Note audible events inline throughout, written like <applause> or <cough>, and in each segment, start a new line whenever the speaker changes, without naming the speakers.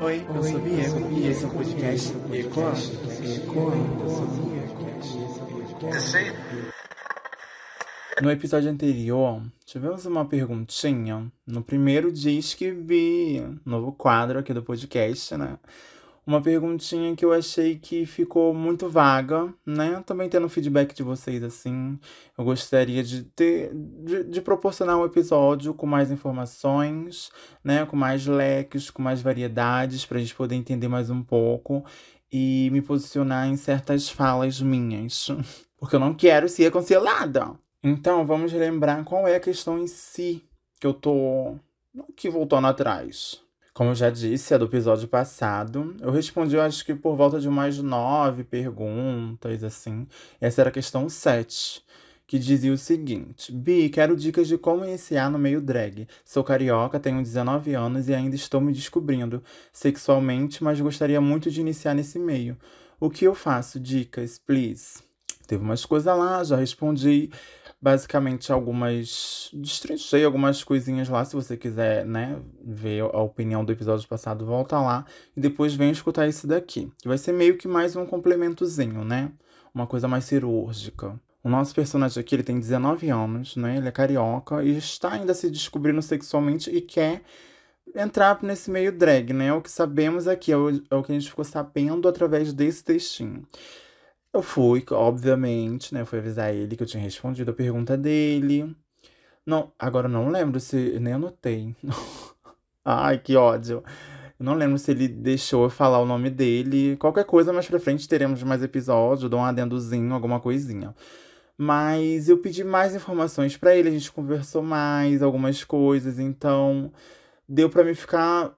Oi, eu sou Diego e esse é o podcast Ecoa. No episódio anterior, tivemos uma perguntinha. No primeiro diz que vi, novo quadro aqui do podcast, né? Uma perguntinha que eu achei que ficou muito vaga, né? Também tendo feedback de vocês assim. Eu gostaria de ter de, de, proporcionar um episódio com mais informações, né? Com mais leques, com mais variedades, para a gente poder entender mais um pouco e me posicionar em certas falas minhas. <laughs> Porque eu não quero ser cancelada. Então, vamos lembrar qual é a questão em si que eu tô que voltando atrás. Como eu já disse, é do episódio passado. Eu respondi, eu acho que por volta de mais nove perguntas, assim. Essa era a questão 7, que dizia o seguinte: Bi, quero dicas de como iniciar no meio drag. Sou carioca, tenho 19 anos e ainda estou me descobrindo sexualmente, mas gostaria muito de iniciar nesse meio. O que eu faço? Dicas, please. Teve umas coisas lá, já respondi basicamente algumas. Destrinchei algumas coisinhas lá. Se você quiser, né, ver a opinião do episódio passado, volta lá e depois vem escutar esse daqui. Que vai ser meio que mais um complementozinho, né? Uma coisa mais cirúrgica. O nosso personagem aqui, ele tem 19 anos, né? Ele é carioca e está ainda se descobrindo sexualmente e quer entrar nesse meio drag, né? O que sabemos aqui, é o, é o que a gente ficou sabendo através desse textinho. Eu fui, obviamente, né? Eu fui avisar ele que eu tinha respondido a pergunta dele. Não, agora não lembro se. Nem anotei. <laughs> Ai, que ódio. Eu não lembro se ele deixou eu falar o nome dele. Qualquer coisa, mais pra frente teremos mais episódios, dou um adendozinho, alguma coisinha. Mas eu pedi mais informações para ele, a gente conversou mais, algumas coisas, então deu para me ficar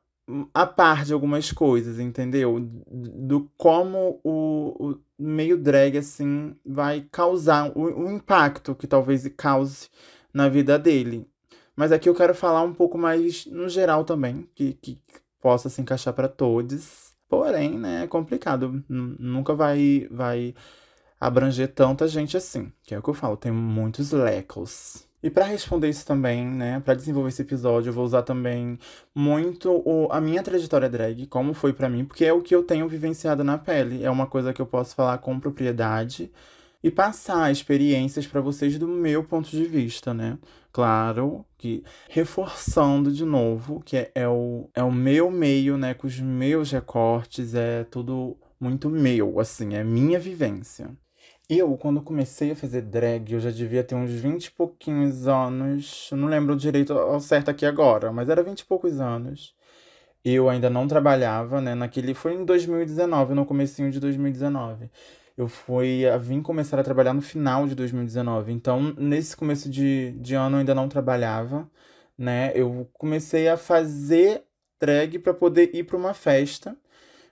a par de algumas coisas, entendeu? Do como o, o meio drag, assim, vai causar o, o, impacto que talvez cause na vida dele. Mas aqui eu quero falar um pouco mais no geral também, que, que possa se encaixar para todos. Porém, né, é complicado. Nunca vai, vai abranger tanta gente assim. Que é o que eu falo, tem muitos lecos. E para responder isso também, né, para desenvolver esse episódio, eu vou usar também muito o, a minha trajetória drag, como foi para mim, porque é o que eu tenho vivenciado na pele. É uma coisa que eu posso falar com propriedade e passar experiências para vocês do meu ponto de vista, né? Claro que reforçando de novo que é, é, o, é o meu meio, né? Com os meus recortes, é tudo muito meu, assim, é minha vivência. Eu, quando comecei a fazer drag, eu já devia ter uns 20 e pouquinhos anos. Eu não lembro direito ao certo aqui agora, mas era 20 e poucos anos. Eu ainda não trabalhava, né? Naquele. Foi em 2019, no comecinho de 2019. Eu fui a vim começar a trabalhar no final de 2019. Então, nesse começo de, de ano eu ainda não trabalhava, né? Eu comecei a fazer drag para poder ir para uma festa.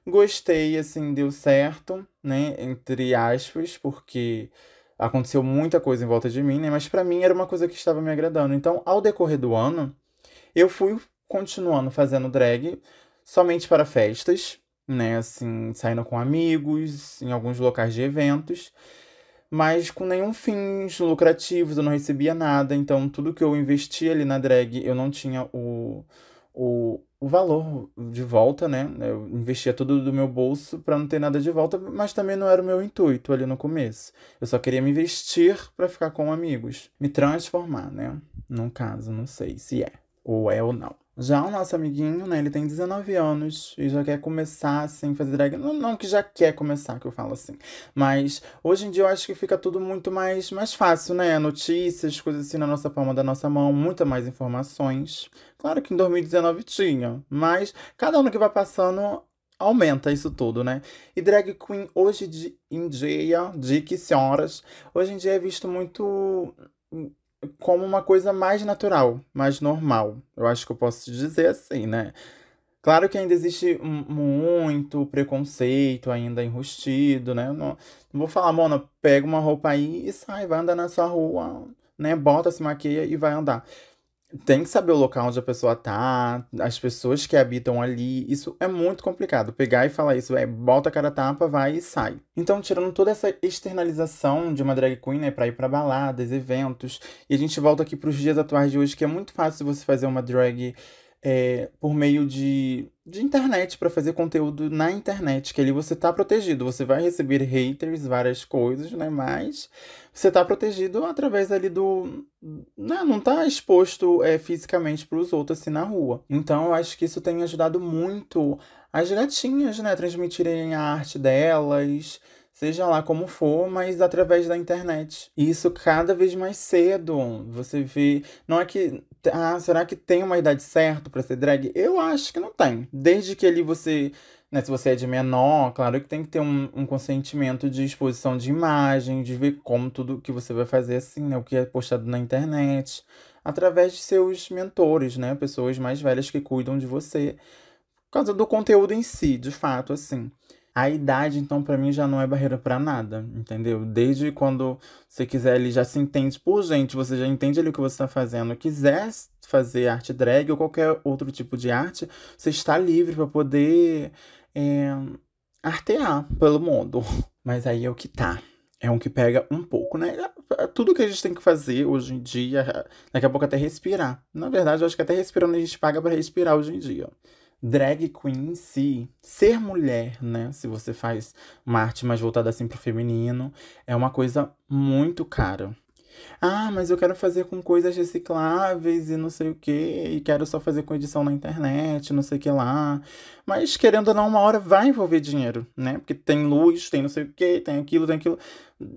Gostei, assim, deu certo, né? Entre aspas, porque aconteceu muita coisa em volta de mim, né? Mas para mim era uma coisa que estava me agradando. Então, ao decorrer do ano, eu fui continuando fazendo drag somente para festas, né? Assim, saindo com amigos, em alguns locais de eventos, mas com nenhum fins lucrativos, eu não recebia nada. Então, tudo que eu investia ali na drag, eu não tinha o, o, o valor de volta, né? Eu investia tudo do meu bolso para não ter nada de volta, mas também não era o meu intuito ali no começo. Eu só queria me investir para ficar com amigos, me transformar, né? Num caso, não sei se é ou é ou não. Já o nosso amiguinho, né, ele tem 19 anos e já quer começar, assim, fazer drag. Não, não que já quer começar, que eu falo assim. Mas hoje em dia eu acho que fica tudo muito mais, mais fácil, né? Notícias, coisas assim na nossa palma da nossa mão, muita mais informações. Claro que em 2019 tinha, mas cada ano que vai passando aumenta isso tudo, né? E drag queen hoje em dia, de que senhoras, hoje em dia é visto muito como uma coisa mais natural, mais normal. Eu acho que eu posso dizer assim, né? Claro que ainda existe muito preconceito ainda enrustido, né? Não, não vou falar, Mona, pega uma roupa aí e sai, vai andar na sua rua, né? Bota, se maquia e vai andar tem que saber o local onde a pessoa tá, as pessoas que habitam ali. Isso é muito complicado. Pegar e falar isso, é bota a cara tapa, vai e sai. Então, tirando toda essa externalização de uma drag queen, né, pra ir pra baladas, eventos, e a gente volta aqui pros dias atuais de hoje, que é muito fácil você fazer uma drag é, por meio de, de internet, para fazer conteúdo na internet, que ali você tá protegido. Você vai receber haters, várias coisas, né? Mas você tá protegido através ali do. Né? Não tá exposto é, fisicamente para os outros assim na rua. Então eu acho que isso tem ajudado muito as gatinhas, né? Transmitirem a arte delas seja lá como for, mas através da internet. E isso cada vez mais cedo. Você vê. Não é que. Ah, será que tem uma idade certa para ser drag? Eu acho que não tem. Desde que ali você. Né, se você é de menor, claro que tem que ter um, um consentimento de exposição de imagem, de ver como tudo que você vai fazer assim, né? O que é postado na internet. Através de seus mentores, né? Pessoas mais velhas que cuidam de você. Por causa do conteúdo em si, de fato, assim. A idade, então, para mim já não é barreira para nada, entendeu? Desde quando você quiser, ele já se entende por gente, você já entende ali o que você está fazendo, quiser fazer arte drag ou qualquer outro tipo de arte, você está livre para poder é, artear pelo mundo. <laughs> Mas aí é o que tá. É um que pega um pouco, né? É, é tudo que a gente tem que fazer hoje em dia, daqui a pouco até respirar. Na verdade, eu acho que até respirando a gente paga para respirar hoje em dia drag queen em si, ser mulher, né? Se você faz uma arte mais voltada assim pro feminino, é uma coisa muito cara. Ah, mas eu quero fazer com coisas recicláveis e não sei o que, e quero só fazer com edição na internet, não sei o que lá. Mas querendo ou não, uma hora vai envolver dinheiro, né? Porque tem luz, tem não sei o que, tem aquilo, tem aquilo.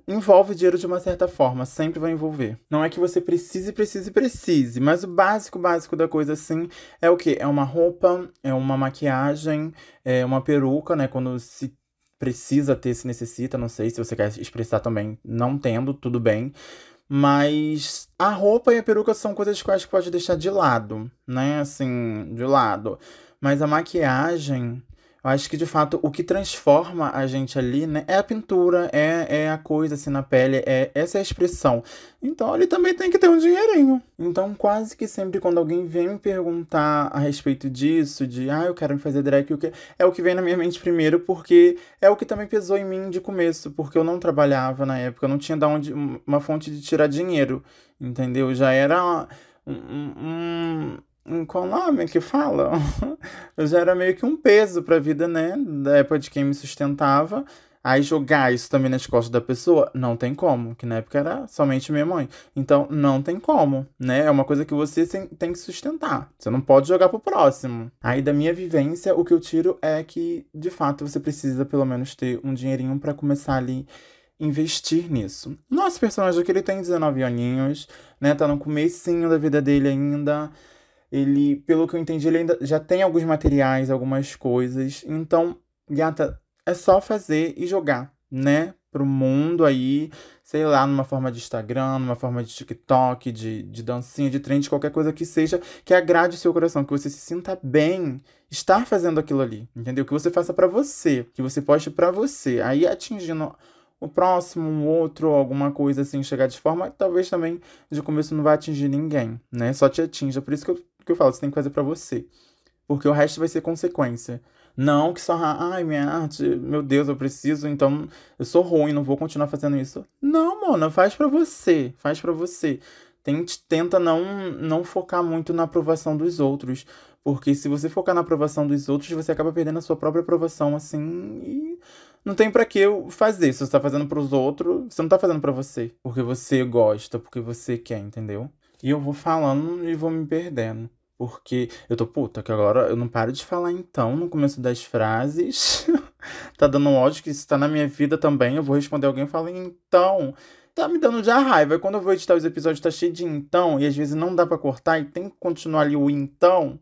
Envolve dinheiro de uma certa forma, sempre vai envolver. Não é que você precise, precise, precise, mas o básico, básico da coisa assim é o que? É uma roupa, é uma maquiagem, é uma peruca, né? Quando se precisa ter, se necessita, não sei se você quer expressar também, não tendo, tudo bem. Mas a roupa e a peruca são coisas que eu acho que pode deixar de lado, né? Assim, de lado. Mas a maquiagem, eu acho que de fato o que transforma a gente ali, né, é a pintura, é, é a coisa assim na pele, é essa é a expressão. Então ele também tem que ter um dinheirinho. Então quase que sempre quando alguém vem me perguntar a respeito disso, de ah, eu quero me fazer drag, o que é o que vem na minha mente primeiro, porque é o que também pesou em mim de começo, porque eu não trabalhava na época, eu não tinha da onde uma fonte de tirar dinheiro, entendeu? Já era um, um qual nome que fala? <laughs> eu já era meio que um peso pra vida, né? Da época de quem me sustentava. Aí jogar isso também nas costas da pessoa, não tem como, que na época era somente minha mãe. Então, não tem como, né? É uma coisa que você tem que sustentar. Você não pode jogar pro próximo. Aí, da minha vivência, o que eu tiro é que, de fato, você precisa pelo menos ter um dinheirinho para começar ali investir nisso. Nosso personagem aqui, ele tem 19 aninhos, né? Tá no comecinho da vida dele ainda ele, pelo que eu entendi, ele ainda já tem alguns materiais, algumas coisas. Então, gata, é só fazer e jogar, né? Pro mundo aí, sei lá, numa forma de Instagram, numa forma de TikTok, de, de dancinha, de trend, qualquer coisa que seja, que agrade o seu coração, que você se sinta bem estar fazendo aquilo ali, entendeu? Que você faça para você, que você poste para você. Aí atingindo o próximo, um outro, alguma coisa assim, chegar de forma, talvez também de começo não vai atingir ninguém, né? Só te atinja. Por isso que eu que eu falo, você tem que fazer para você. Porque o resto vai ser consequência. Não que só, ai, minha arte, meu Deus, eu preciso, então eu sou ruim, não vou continuar fazendo isso. Não, mano, faz para você, faz para você. Tente, tenta não, não focar muito na aprovação dos outros. Porque se você focar na aprovação dos outros, você acaba perdendo a sua própria aprovação, assim, e não tem para que fazer. Se você tá fazendo pros outros, você não tá fazendo para você. Porque você gosta, porque você quer, entendeu? E eu vou falando e vou me perdendo. Porque eu tô puta, que agora eu não paro de falar então no começo das frases. <laughs> tá dando ódio que isso tá na minha vida também. Eu vou responder alguém e falo, então. Tá me dando já raiva. Quando eu vou editar os episódios, tá cheio de então. E às vezes não dá para cortar e tem que continuar ali o então.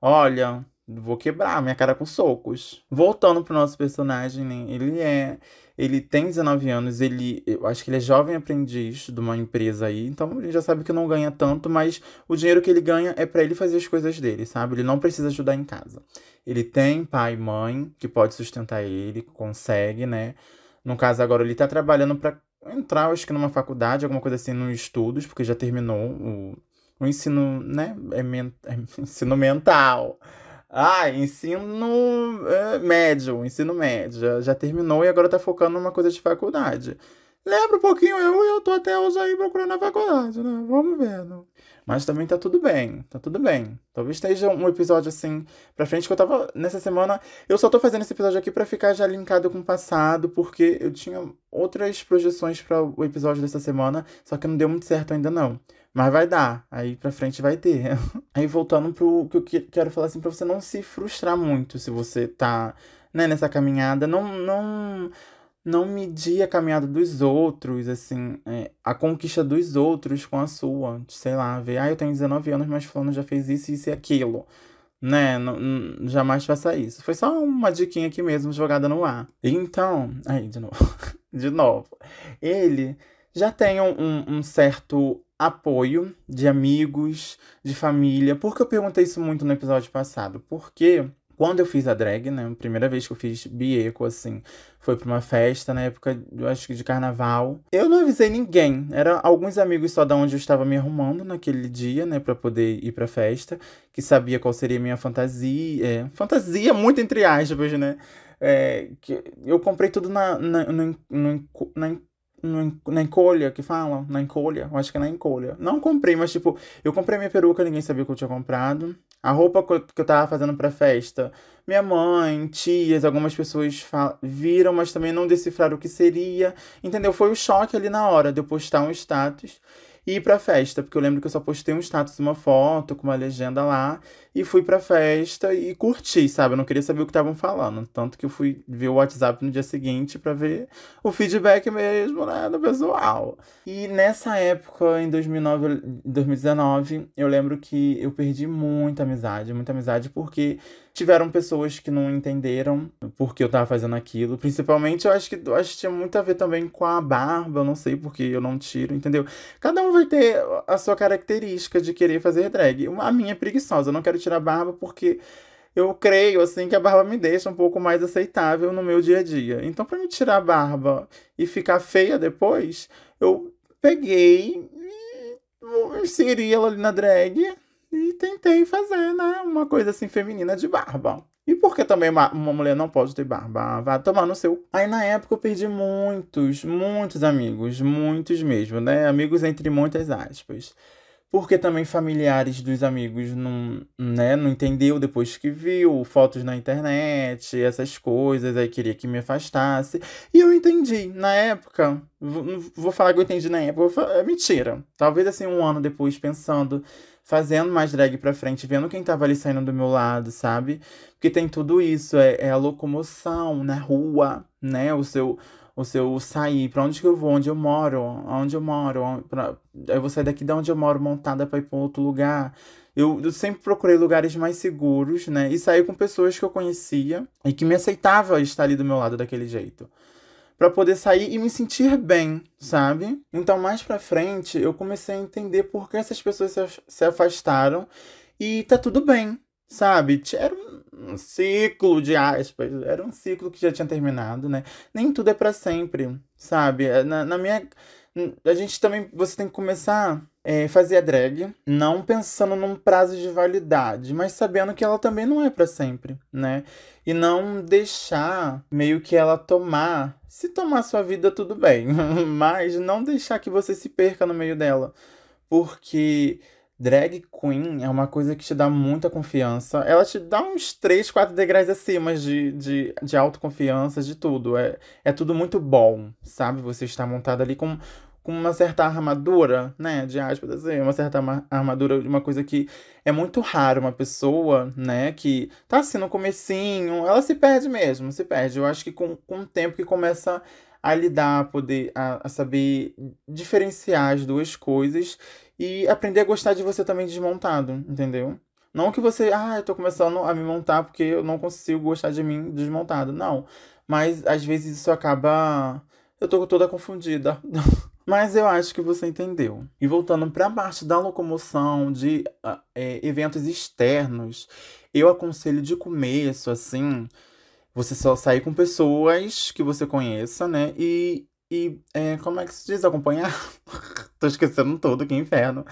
Olha, vou quebrar minha cara com socos. Voltando pro nosso personagem, né? Ele é ele tem 19 anos, ele, eu acho que ele é jovem aprendiz de uma empresa aí, então ele já sabe que não ganha tanto, mas o dinheiro que ele ganha é para ele fazer as coisas dele, sabe? Ele não precisa ajudar em casa. Ele tem pai e mãe que pode sustentar ele, consegue, né? No caso agora ele tá trabalhando para entrar, acho que numa faculdade, alguma coisa assim, nos estudos, porque já terminou o, o ensino, né? É, men é <laughs> ensino mental. Ah, ensino é, médio, ensino médio. Já, terminou e agora tá focando numa coisa de faculdade. Lembra um pouquinho eu e eu tô até hoje aí procurando a faculdade, né? Vamos vendo. Mas também tá tudo bem, tá tudo bem. Talvez esteja um episódio assim pra frente que eu tava nessa semana. Eu só tô fazendo esse episódio aqui para ficar já linkado com o passado, porque eu tinha outras projeções para o episódio dessa semana, só que não deu muito certo ainda não. Mas vai dar, aí pra frente vai ter. <laughs> aí voltando pro que eu quero falar assim, pra você não se frustrar muito se você tá né, nessa caminhada. Não, não, não medir a caminhada dos outros, assim, é, a conquista dos outros com a sua. Sei lá, ver, ah, eu tenho 19 anos, mas fulano já fez isso, isso e aquilo. Né, não, não, jamais faça isso. Foi só uma diquinha aqui mesmo, jogada no ar. Então, aí, de novo. <laughs> de novo. Ele já tem um, um certo apoio de amigos, de família. Por que eu perguntei isso muito no episódio passado? Porque quando eu fiz a drag, né? A primeira vez que eu fiz bieco, assim, foi pra uma festa na época, eu acho que de carnaval. Eu não avisei ninguém. Era alguns amigos só da onde eu estava me arrumando naquele dia, né? Pra poder ir pra festa. Que sabia qual seria a minha fantasia. É, fantasia, muito entre aspas, né? É, que eu comprei tudo na, na, na, na encolha que fala? Na encolha? Eu acho que é na encolha. Não comprei, mas tipo, eu comprei minha peruca, ninguém sabia que eu tinha comprado. A roupa que eu tava fazendo pra festa, minha mãe, tias, algumas pessoas viram, mas também não decifraram o que seria. Entendeu? Foi o choque ali na hora de eu postar um status e ir pra festa, porque eu lembro que eu só postei um status, uma foto com uma legenda lá, e fui pra festa e curti, sabe? Eu não queria saber o que estavam falando. Tanto que eu fui ver o WhatsApp no dia seguinte para ver o feedback mesmo, né, do pessoal. E nessa época, em 2009, 2019, eu lembro que eu perdi muita amizade, muita amizade, porque Tiveram pessoas que não entenderam por que eu tava fazendo aquilo. Principalmente, eu acho que, eu acho que tinha muito a ver também com a barba. Eu não sei porque eu não tiro, entendeu? Cada um vai ter a sua característica de querer fazer drag. A minha é preguiçosa. Eu não quero tirar barba porque eu creio assim que a barba me deixa um pouco mais aceitável no meu dia a dia. Então, para me tirar a barba e ficar feia depois, eu peguei e inseri ela ali na drag e tentei fazer, né, uma coisa assim feminina de barba. E por que também uma, uma mulher não pode ter barba? Vai tomar no seu. Aí na época eu perdi muitos, muitos amigos, muitos mesmo, né? Amigos entre muitas aspas. Porque também familiares dos amigos não, né, não entendeu depois que viu fotos na internet, essas coisas, aí queria que me afastasse. E eu entendi. Na época, vou falar que eu entendi na época, é mentira. Talvez assim um ano depois pensando fazendo mais drag pra frente, vendo quem tava ali saindo do meu lado, sabe? Porque tem tudo isso, é, é a locomoção na rua, né? O seu, o seu sair, pra onde que eu vou, onde eu moro, onde eu moro, pra... eu vou sair daqui de onde eu moro montada pra ir pra outro lugar. Eu, eu, sempre procurei lugares mais seguros, né? E saí com pessoas que eu conhecia e que me aceitava estar ali do meu lado daquele jeito para poder sair e me sentir bem, sabe? Então, mais pra frente, eu comecei a entender por que essas pessoas se afastaram e tá tudo bem, sabe? Era um ciclo de aspas, era um ciclo que já tinha terminado, né? Nem tudo é para sempre, sabe? Na, na minha a gente também você tem que começar é, fazer a drag, não pensando num prazo de validade, mas sabendo que ela também não é para sempre, né? E não deixar meio que ela tomar. Se tomar sua vida, tudo bem, <laughs> mas não deixar que você se perca no meio dela. Porque drag queen é uma coisa que te dá muita confiança. Ela te dá uns 3, 4 degraus acima de, de, de autoconfiança, de tudo. É, é tudo muito bom, sabe? Você está montado ali com com uma certa armadura, né, de aspas, assim, uma certa armadura de uma coisa que é muito raro uma pessoa, né, que tá assim no comecinho, ela se perde mesmo, se perde. Eu acho que com, com o tempo que começa a lidar, a poder, a, a saber diferenciar as duas coisas e aprender a gostar de você também desmontado, entendeu? Não que você, ah, eu tô começando a me montar porque eu não consigo gostar de mim desmontado. Não. Mas às vezes isso acaba. Eu tô toda confundida. <laughs> Mas eu acho que você entendeu. E voltando para a parte da locomoção, de uh, é, eventos externos, eu aconselho de começo, assim, você só sair com pessoas que você conheça, né? E, e é, como é que se diz? Acompanhar? <laughs> Tô esquecendo tudo, que inferno.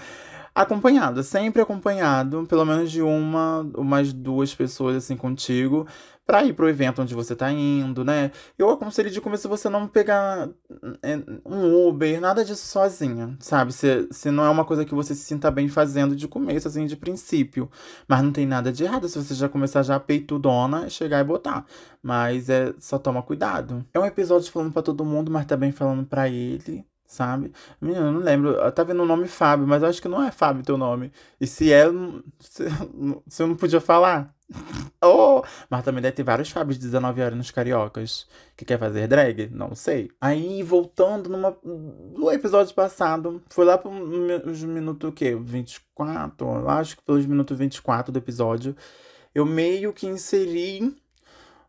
acompanhado, sempre acompanhado, pelo menos de uma ou mais duas pessoas assim contigo, para ir pro evento onde você tá indo, né? Eu aconselho de começo você não pegar é, um Uber, nada disso sozinha, sabe? Se, se não é uma coisa que você se sinta bem fazendo de começo, assim, de princípio. Mas não tem nada de errado se você já começar já peitudona, chegar e botar. Mas é só toma cuidado. É um episódio falando para todo mundo, mas também falando para ele, sabe? Menina, eu não lembro. Tá vendo o nome Fábio, mas eu acho que não é Fábio teu nome. E se é, <laughs> você não podia falar. <laughs> Oh! Mas também deve ter vários Fábios de 19 anos cariocas que quer fazer drag? Não sei. Aí, voltando numa, no episódio passado, foi lá os minutos o quê? 24? Eu acho que pelos minutos 24 do episódio, eu meio que inseri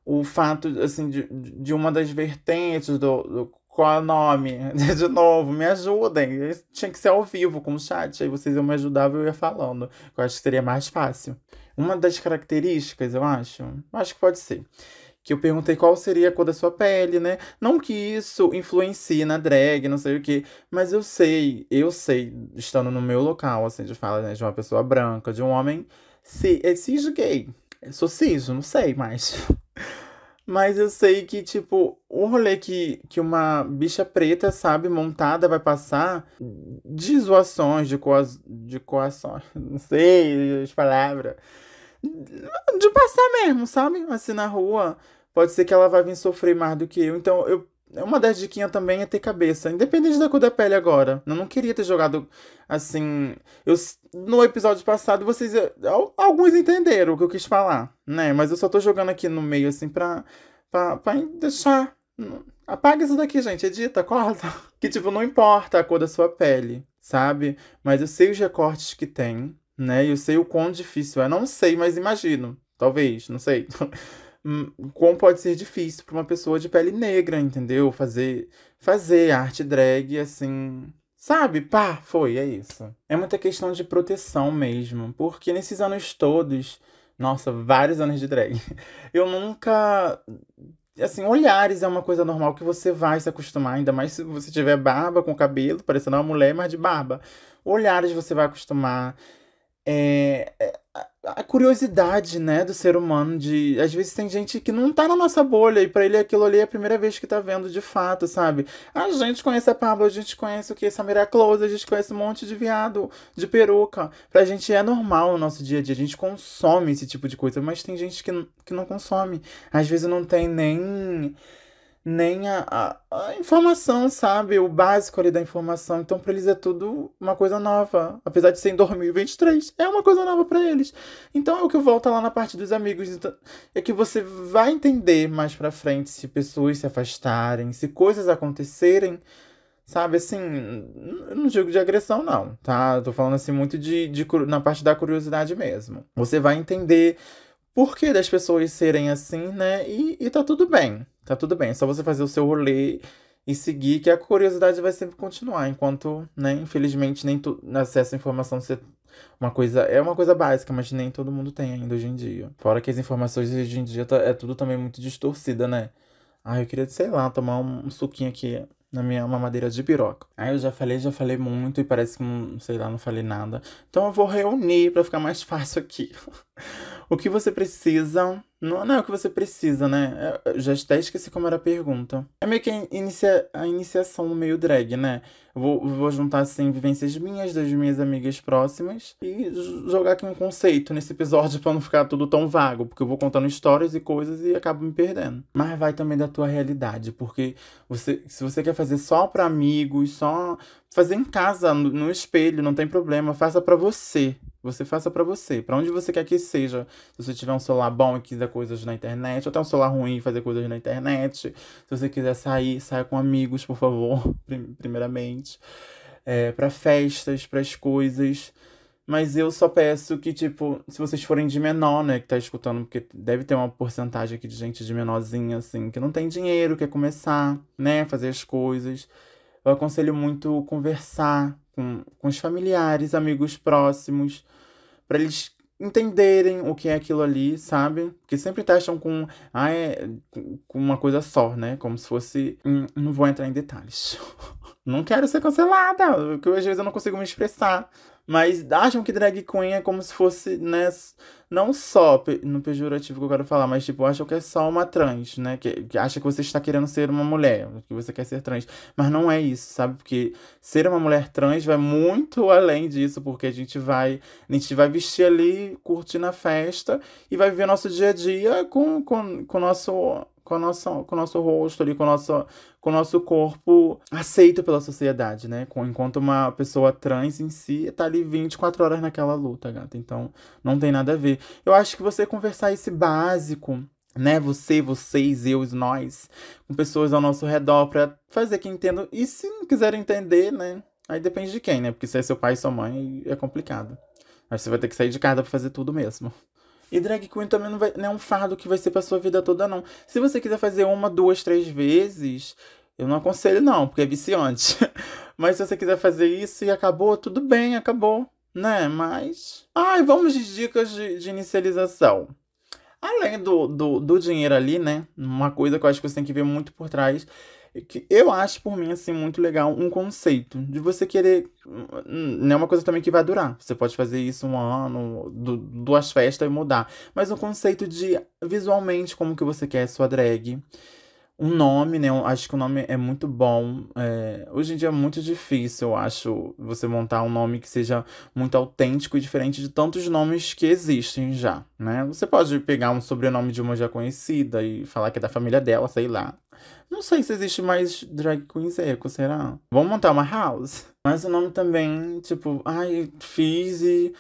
o fato, assim, de, de uma das vertentes do, do qual é o nome? <laughs> De novo, me ajudem. Tinha que ser ao vivo com o chat, aí vocês iam me ajudar e eu ia falando. Eu acho que seria mais fácil. Uma das características, eu acho, acho que pode ser. Que eu perguntei qual seria a cor da sua pele, né? Não que isso influencie na drag, não sei o quê. Mas eu sei, eu sei, estando no meu local, assim, de fala, né, de uma pessoa branca, de um homem se, é cis gay. Eu sou cis, não sei mais. <laughs> Mas eu sei que, tipo, o rolê que, que uma bicha preta, sabe, montada vai passar de zoações, de, coas, de coações, <laughs> não sei as palavras. De passar mesmo, sabe? Assim na rua. Pode ser que ela vai vir sofrer mais do que eu. Então, eu uma das diquinhas também é ter cabeça, independente da cor da pele agora. Eu não queria ter jogado assim. Eu, no episódio passado, vocês. Alguns entenderam o que eu quis falar, né? Mas eu só tô jogando aqui no meio, assim, pra, pra, pra deixar. Apaga isso daqui, gente. Edita, corta. <laughs> Que, tipo, não importa a cor da sua pele, sabe? Mas eu sei os recortes que tem, né? Eu sei o quão difícil é. Não sei, mas imagino. Talvez, não sei. <laughs> Hum, como pode ser difícil para uma pessoa de pele negra, entendeu? Fazer fazer arte drag assim, sabe? Pá, foi, é isso. É muita questão de proteção mesmo, porque nesses anos todos, nossa, vários anos de drag, <laughs> eu nunca assim, olhares é uma coisa normal que você vai se acostumar, ainda mais se você tiver barba com cabelo, parecendo uma mulher, mas de barba. Olhares você vai acostumar. É, é a curiosidade, né, do ser humano de às vezes tem gente que não tá na nossa bolha e para ele aquilo ali é a primeira vez que tá vendo de fato, sabe? A gente conhece a Pablo, a gente conhece o que Samira Close, a gente conhece um monte de viado de peruca. Pra gente é normal no nosso dia a dia, a gente consome esse tipo de coisa, mas tem gente que, que não consome. Às vezes não tem nem nem a, a, a, informação, sabe? O básico ali da informação. Então, para eles é tudo uma coisa nova. Apesar de ser em 2023, é uma coisa nova para eles. Então, é o que volta lá na parte dos amigos. Então, é que você vai entender mais pra frente se pessoas se afastarem, se coisas acontecerem. Sabe, assim, não digo de agressão, não, tá? Eu tô falando assim muito de, de na parte da curiosidade mesmo. Você vai entender por que das pessoas serem assim, né? E, e tá tudo bem. Tá tudo bem, é só você fazer o seu rolê e seguir, que a curiosidade vai sempre continuar, enquanto, né, infelizmente, nem tu, acesso à informação ser uma coisa. É uma coisa básica, mas nem todo mundo tem ainda hoje em dia. Fora que as informações hoje em dia tá, é tudo também muito distorcida, né? Ah, eu queria, sei lá, tomar um, um suquinho aqui na minha mamadeira de piroca. Aí eu já falei, já falei muito e parece que, sei lá, não falei nada. Então eu vou reunir para ficar mais fácil aqui. <laughs> o que você precisa não, não é o que você precisa, né? Eu já até esqueci como era a pergunta. É meio que a, inicia, a iniciação no meio drag, né? Vou, vou juntar, assim, vivências minhas, das minhas amigas próximas e jogar aqui um conceito nesse episódio <laughs> pra não ficar tudo tão vago, porque eu vou contando histórias e coisas e acabo me perdendo. Mas vai também da tua realidade, porque você, se você quer fazer só pra amigos, só fazer em casa, no, no espelho, não tem problema, faça para você. Você faça para você, para onde você quer que seja. Se você tiver um celular bom e quiser coisas na internet, ou até um celular ruim e fazer coisas na internet. Se você quiser sair, saia com amigos, por favor, <laughs> primeiramente. É, para festas, para as coisas. Mas eu só peço que, tipo, se vocês forem de menor, né, que tá escutando, porque deve ter uma porcentagem aqui de gente de menorzinha, assim, que não tem dinheiro, quer começar, né, fazer as coisas. Eu aconselho muito conversar com, com os familiares, amigos próximos, para eles entenderem o que é aquilo ali, sabe? Porque sempre testam com, ah, é, com uma coisa só, né? Como se fosse. Hum, não vou entrar em detalhes. <laughs> não quero ser cancelada, porque às vezes eu não consigo me expressar. Mas acham que drag queen é como se fosse, né? Não só no pejorativo que eu quero falar, mas tipo, acham que é só uma trans, né? Que, que acha que você está querendo ser uma mulher, que você quer ser trans. Mas não é isso, sabe? Porque ser uma mulher trans vai muito além disso, porque a gente vai. A gente vai vestir ali, curtir na festa e vai viver nosso dia a dia com, com, com nosso com, a nossa, com o nosso rosto ali, com o nosso, com o nosso corpo aceito pela sociedade, né? Com, enquanto uma pessoa trans em si tá ali 24 horas naquela luta, gata. Então, não tem nada a ver. Eu acho que você conversar esse básico né, você, vocês, eu, nós, com pessoas ao nosso redor para fazer que entendam. E se não quiserem entender, né, aí depende de quem, né? Porque se é seu pai e sua mãe, é complicado. Aí você vai ter que sair de casa para fazer tudo mesmo. E drag queen também não, vai, não é um fardo que vai ser pra sua vida toda, não. Se você quiser fazer uma, duas, três vezes, eu não aconselho, não, porque é viciante. <laughs> Mas se você quiser fazer isso e acabou, tudo bem, acabou, né? Mas. Ai, vamos de dicas de, de inicialização. Além do, do, do dinheiro ali, né? Uma coisa que eu acho que você tem que ver muito por trás que eu acho por mim assim muito legal um conceito de você querer não é uma coisa também que vai durar. Você pode fazer isso um ano duas festas e mudar. Mas um conceito de visualmente como que você quer sua drag um nome, né? Acho que o nome é muito bom. É, hoje em dia é muito difícil, eu acho, você montar um nome que seja muito autêntico e diferente de tantos nomes que existem já, né? Você pode pegar um sobrenome de uma já conhecida e falar que é da família dela, sei lá. Não sei se existe mais drag queens eco, será? Vamos montar uma house? Mas o nome também, tipo, ai, fiz e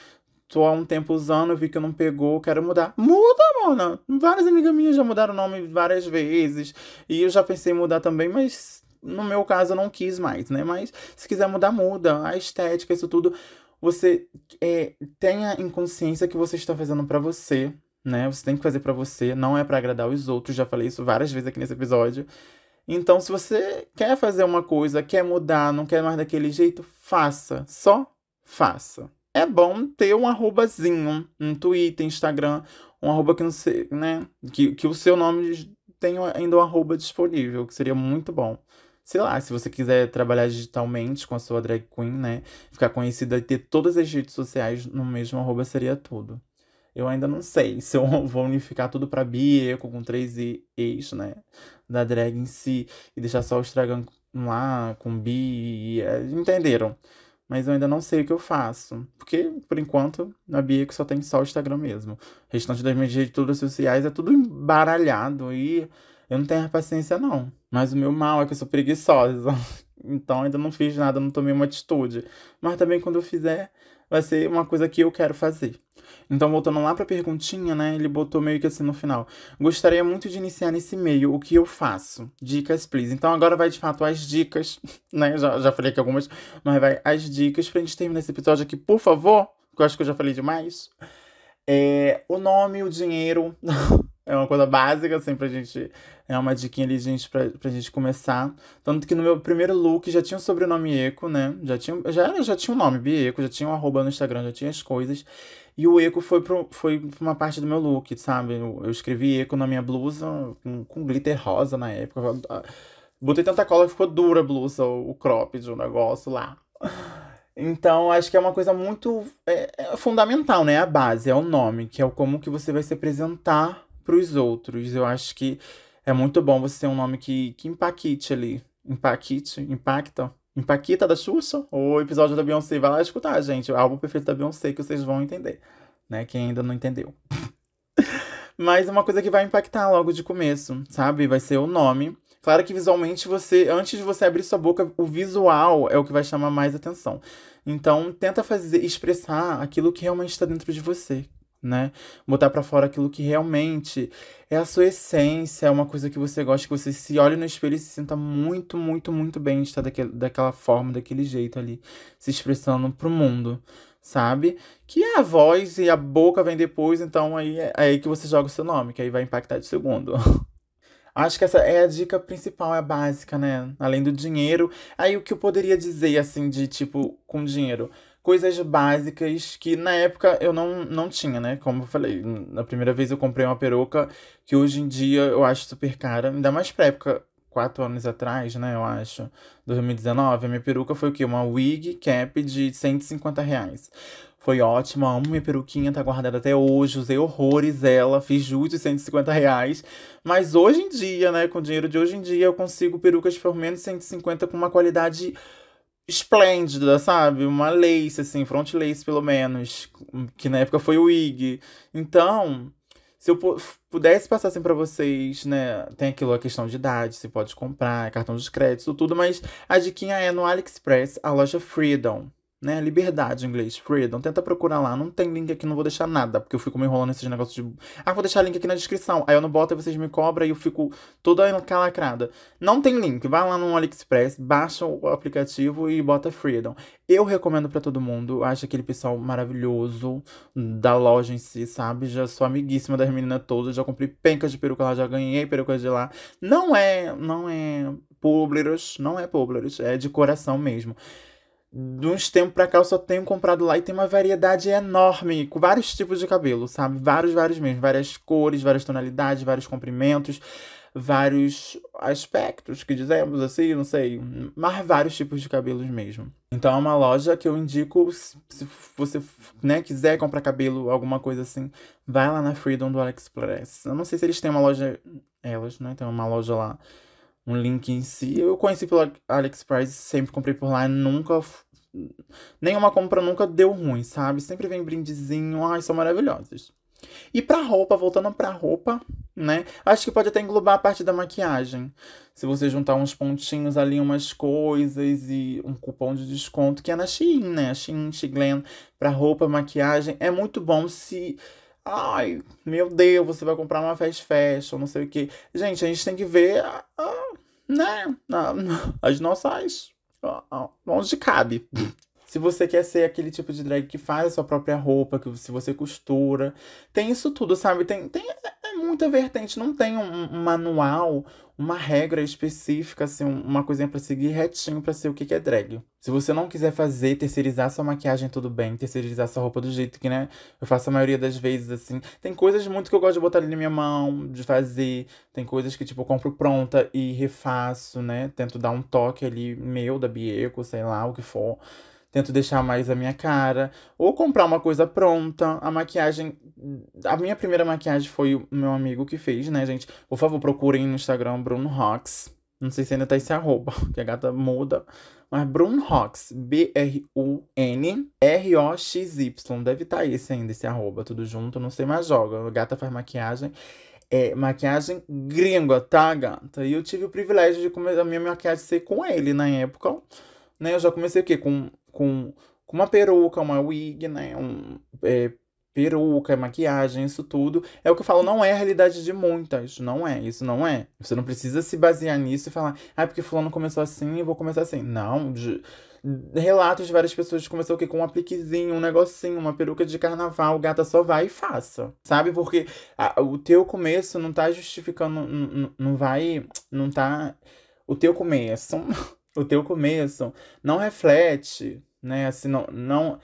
tô há um tempo usando, vi que não pegou, quero mudar. Muda, mano! Várias amigas minhas já mudaram o nome várias vezes. E eu já pensei em mudar também, mas no meu caso eu não quis mais, né? Mas se quiser mudar, muda. A estética, isso tudo. Você é, tenha em consciência que você está fazendo para você, né? Você tem que fazer para você, não é para agradar os outros. Já falei isso várias vezes aqui nesse episódio. Então, se você quer fazer uma coisa, quer mudar, não quer mais daquele jeito, faça. Só faça é bom ter um arrobazinho, um Twitter, Instagram, um arroba que não sei, né? Que, que o seu nome tenha ainda um arroba disponível, que seria muito bom. Sei lá, se você quiser trabalhar digitalmente com a sua drag queen, né? Ficar conhecida e ter todas as redes sociais no mesmo arroba seria tudo. Eu ainda não sei <laughs> se eu vou unificar tudo pra Bieco com três ex, né? Da drag em si. E deixar só o Instagram lá com Bi. Entenderam? Mas eu ainda não sei o que eu faço. Porque, por enquanto, na Bia só tem só o Instagram mesmo. O restante das minhas redes sociais é tudo embaralhado e eu não tenho paciência, não. Mas o meu mal é que eu sou preguiçosa. <laughs> Então ainda não fiz nada, não tomei uma atitude. Mas também quando eu fizer, vai ser uma coisa que eu quero fazer. Então, voltando lá para a perguntinha, né? Ele botou meio que assim no final. Gostaria muito de iniciar nesse meio. O que eu faço? Dicas, please. Então, agora vai de fato as dicas, <laughs> né? Já, já falei aqui algumas, mas vai as dicas pra gente terminar esse episódio aqui, por favor. Que eu acho que eu já falei demais. É, o nome, o dinheiro. <laughs> é uma coisa básica, assim, pra gente. É uma diquinha ali, gente, pra, pra gente começar. Tanto que no meu primeiro look já tinha o sobrenome Eco, né? Já tinha, já, já tinha o um nome, Bieco, já tinha um arroba no Instagram, já tinha as coisas. E o eco foi, pro, foi uma parte do meu look, sabe? Eu, eu escrevi eco na minha blusa, com, com glitter rosa na época. Botei tanta cola que ficou dura a blusa, o, o cropped, o negócio lá. Então, acho que é uma coisa muito é, é fundamental, né? A base, é o nome, que é o como que você vai se apresentar para os outros. Eu acho que é muito bom você ter um nome que, que impacte ali. Impacte, impacta Empaquita da Xuxa, o episódio da Beyoncé. Vai lá escutar, gente. O álbum perfeito da Beyoncé que vocês vão entender, né? Quem ainda não entendeu. <laughs> Mas uma coisa que vai impactar logo de começo, sabe? Vai ser o nome. Claro que visualmente você, antes de você abrir sua boca, o visual é o que vai chamar mais atenção. Então, tenta fazer expressar aquilo que realmente está dentro de você, né? Botar para fora aquilo que realmente é a sua essência, é uma coisa que você gosta, que você se olhe no espelho e se sinta muito, muito, muito bem de estar daquele, daquela forma, daquele jeito ali, se expressando pro mundo, sabe? Que a voz e a boca vem depois, então aí é aí que você joga o seu nome, que aí vai impactar de segundo. <laughs> Acho que essa é a dica principal, é a básica, né? Além do dinheiro. Aí o que eu poderia dizer, assim, de tipo, com dinheiro? Coisas básicas que na época eu não, não tinha, né? Como eu falei, na primeira vez eu comprei uma peruca que hoje em dia eu acho super cara, ainda mais pra época quatro anos atrás, né, eu acho, 2019, a minha peruca foi o quê? Uma wig cap de 150 reais. Foi ótima, amo minha peruquinha, tá guardada até hoje, usei horrores ela, fiz jus de 150 reais. Mas hoje em dia, né, com o dinheiro de hoje em dia, eu consigo perucas por menos de 150 com uma qualidade esplêndida, sabe? Uma lace, assim, front lace pelo menos, que na época foi o wig. Então, se eu pudesse passar assim para vocês, né? Tem aquilo a questão de idade, você pode comprar, cartão de crédito, tudo, mas a diquinha é no AliExpress, a loja Freedom né? Liberdade em inglês, freedom. Tenta procurar lá. Não tem link aqui, não vou deixar nada, porque eu fico me enrolando nesses negócios de. Ah, vou deixar link aqui na descrição. Aí eu não boto e vocês me cobram e eu fico toda calacrada. Não tem link. Vai lá no AliExpress, baixa o aplicativo e bota freedom. Eu recomendo para todo mundo. Acho aquele pessoal maravilhoso da loja em si, sabe? Já sou amiguíssima das meninas todas. Já comprei pencas de peruca lá, já ganhei perucas de lá. Não é, não é publiros, não é publiros, é de coração mesmo de uns tempos pra cá eu só tenho comprado lá e tem uma variedade enorme, com vários tipos de cabelo, sabe? Vários, vários mesmo. Várias cores, várias tonalidades, vários comprimentos, vários aspectos que dizemos assim, não sei. Mas vários tipos de cabelos mesmo. Então é uma loja que eu indico, se você né, quiser comprar cabelo, alguma coisa assim, vai lá na Freedom do AliExpress. Eu não sei se eles têm uma loja. Elas, né? Tem uma loja lá um link em si. Eu conheci pelo AliExpress, sempre comprei por lá, nunca. Nenhuma compra nunca deu ruim, sabe? Sempre vem brindezinho, ai, são maravilhosos. E pra roupa, voltando pra roupa, né? Acho que pode até englobar a parte da maquiagem. Se você juntar uns pontinhos ali, umas coisas e um cupom de desconto, que é na Shein, né? Shein, Shiglen, pra roupa, maquiagem. É muito bom se Ai, meu Deus, você vai comprar uma fast fashion, não sei o que. Gente, a gente tem que ver, uh, né, <laughs> as nossas. Onde cabe. <laughs> Se você quer ser aquele tipo de drag que faz a sua própria roupa, que se você costura, tem isso tudo, sabe? Tem, tem muita vertente, não tem um, um, manual, uma regra específica, assim, uma coisinha para seguir retinho para ser o que, que é drag. Se você não quiser fazer, terceirizar sua maquiagem, tudo bem, terceirizar sua roupa do jeito que, né, eu faço a maioria das vezes, assim. Tem coisas muito que eu gosto de botar ali na minha mão, de fazer. Tem coisas que, tipo, eu compro pronta e refaço, né? Tento dar um toque ali meu, da Bieco, sei lá, o que for tento deixar mais a minha cara, ou comprar uma coisa pronta. A maquiagem, a minha primeira maquiagem foi o meu amigo que fez, né, gente? Por favor, procurem no Instagram Bruno Rox. Não sei se ainda tá esse arroba, <laughs> que a gata muda. Mas Bruno Rox, B-R-U-N-R-O-X-Y. Deve estar tá esse ainda, esse arroba, tudo junto. Não sei mais joga. A gata faz maquiagem. É maquiagem gringa, tá, gata? E eu tive o privilégio de comer a minha maquiagem ser com ele na época. Né? Eu já comecei o quê? Com com, com uma peruca, uma wig, né? Um, é, peruca, maquiagem, isso tudo. É o que eu falo, não é a realidade de muitas. Não é, isso não é. Você não precisa se basear nisso e falar, ah, porque fulano começou assim, eu vou começar assim. Não, de, relatos de várias pessoas que começou o quê? com um apliquezinho, um negocinho, uma peruca de carnaval, gata só vai e faça. Sabe? Porque a, o teu começo não tá justificando, não vai, não tá... O teu começo o teu começo não reflete, né? Assim, não, não.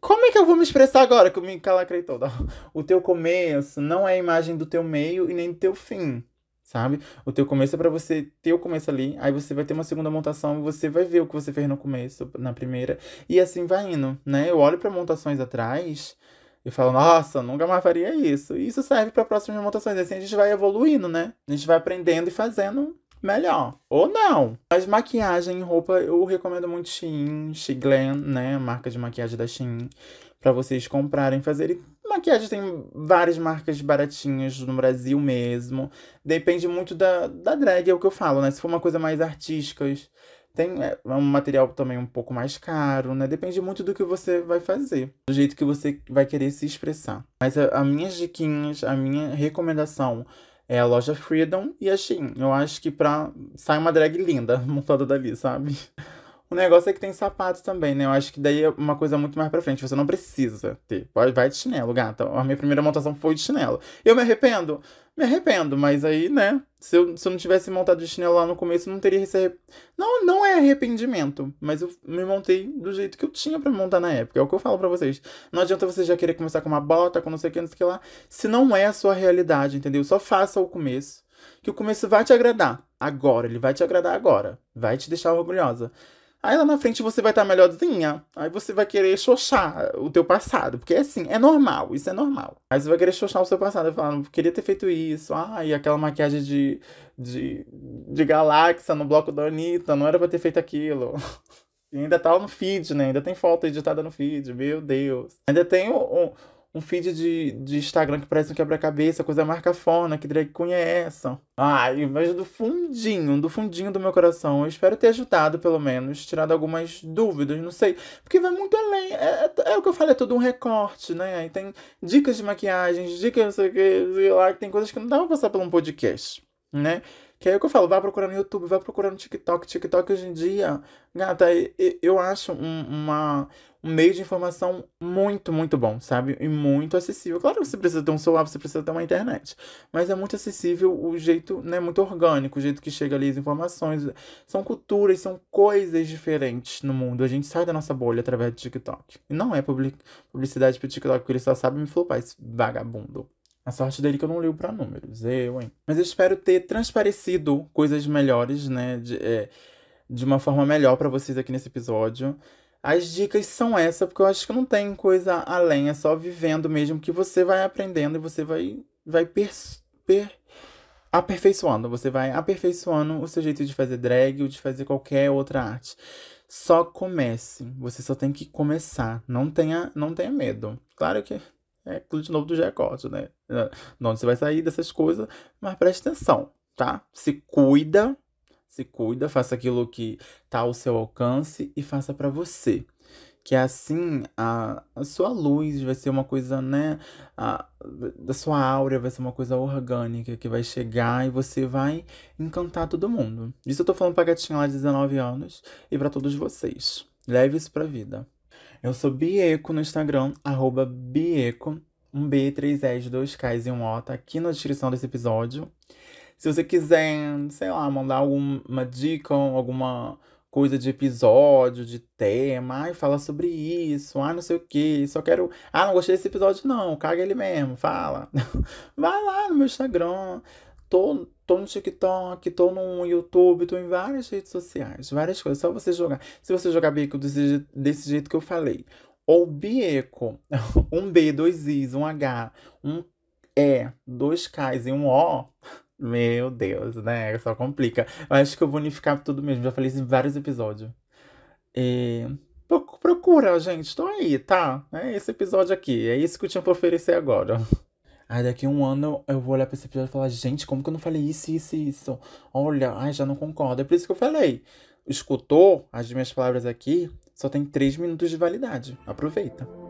Como é que eu vou me expressar agora que eu me calacrei toda? <laughs> O teu começo não é a imagem do teu meio e nem do teu fim, sabe? O teu começo é para você ter o começo ali, aí você vai ter uma segunda montação você vai ver o que você fez no começo, na primeira, e assim vai indo, né? Eu olho para montações atrás e falo, nossa, nunca mais faria isso. E isso serve para próximas montações, assim a gente vai evoluindo, né? A gente vai aprendendo e fazendo melhor. Ou não. Mas maquiagem e roupa eu recomendo muito Shein, Shiglen, né? Marca de maquiagem da Shein. Pra vocês comprarem, fazerem. Maquiagem tem várias marcas baratinhas no Brasil mesmo. Depende muito da, da drag, é o que eu falo, né? Se for uma coisa mais artística, tem é, um material também um pouco mais caro, né? Depende muito do que você vai fazer, do jeito que você vai querer se expressar. Mas as minhas diquinhas, a minha recomendação é a loja Freedom e a Shein. Eu acho que pra. sai uma drag linda <laughs> montada dali, sabe? O negócio é que tem sapato também, né? Eu acho que daí é uma coisa muito mais pra frente. Você não precisa ter. Pode, vai de chinelo, gata. A minha primeira montação foi de chinelo. Eu me arrependo? Me arrependo, mas aí, né? Se eu, se eu não tivesse montado de chinelo lá no começo, não teria esse. Não, não é arrependimento, mas eu me montei do jeito que eu tinha para montar na época. É o que eu falo para vocês. Não adianta você já querer começar com uma bota, com não sei o que, não sei o que lá. Se não é a sua realidade, entendeu? Só faça o começo Que o começo vai te agradar agora, ele vai te agradar agora, vai te deixar orgulhosa. Aí lá na frente você vai estar tá melhorzinha. Aí você vai querer xoxar o teu passado. Porque é assim, é normal, isso é normal. Aí você vai querer xoxar o seu passado. Falando, queria ter feito isso. Ah, e aquela maquiagem de, de, de galáxia no bloco da Anitta. Não era pra ter feito aquilo. <laughs> E ainda tá no feed, né? Ainda tem foto editada no feed. Meu Deus. Ainda tem um, um feed de, de Instagram que parece um quebra-cabeça, coisa marca fona, que drag conheçam. Ai, mas do fundinho, do fundinho do meu coração, eu espero ter ajudado, pelo menos, tirado algumas dúvidas, não sei. Porque vai muito além. É, é, é o que eu falei, é todo um recorte, né? Aí tem dicas de maquiagem, dicas, não sei o que, sei lá, tem coisas que não dá pra passar por um podcast, né? Que é o que eu falo, vai procurar no YouTube, vai procurar no TikTok. TikTok hoje em dia, gata, eu acho um, uma, um meio de informação muito, muito bom, sabe? E muito acessível. Claro que você precisa ter um celular, você precisa ter uma internet. Mas é muito acessível o jeito, né? Muito orgânico, o jeito que chega ali as informações. São culturas, são coisas diferentes no mundo. A gente sai da nossa bolha através do TikTok. E não é publicidade pro TikTok, porque ele só sabe me flopar, esse vagabundo. A sorte dele é que eu não ligo para números, eu, hein? Mas eu espero ter transparecido coisas melhores, né? De, é, de uma forma melhor para vocês aqui nesse episódio. As dicas são essa, porque eu acho que não tem coisa além, é só vivendo mesmo que você vai aprendendo e você vai, vai per, per, aperfeiçoando. Você vai aperfeiçoando o seu jeito de fazer drag ou de fazer qualquer outra arte. Só comece. Você só tem que começar. Não tenha, não tenha medo. Claro que é de novo do Jacote, né? Não, você vai sair dessas coisas, mas preste atenção, tá? Se cuida, se cuida, faça aquilo que tá ao seu alcance e faça para você. Que assim a, a sua luz vai ser uma coisa, né? A, sua aura vai ser uma coisa orgânica que vai chegar e você vai encantar todo mundo. Isso eu tô falando pra gatinha lá de 19 anos e para todos vocês. Leve isso pra vida. Eu sou Bieco no Instagram, arroba Bieco, um B, três S, dois Ks e um O, tá aqui na descrição desse episódio. Se você quiser, sei lá, mandar alguma dica, alguma coisa de episódio, de tema, ai, fala sobre isso, ai, não sei o que, só quero. Ah, não gostei desse episódio, não, caga ele mesmo, fala. <laughs> Vai lá no meu Instagram, tô, tô no TikTok, tô no YouTube, tô em várias redes sociais, várias coisas. Só você jogar. Se você jogar Bieco desse, desse jeito que eu falei, ou Bieco, <laughs> um B, dois Is, um H, um E, dois Ks e um O. Meu Deus, né? Só complica. Eu acho que eu vou unificar tudo mesmo. Já falei isso em vários episódios. E... Procura, gente. Tô aí, tá? É esse episódio aqui. É isso que eu tinha pra oferecer agora. <laughs> Aí daqui a um ano eu vou olhar pra esse episódio e falar, gente, como que eu não falei isso, isso e isso? Olha, ai, já não concordo. É por isso que eu falei. Escutou as minhas palavras aqui, só tem três minutos de validade. Aproveita.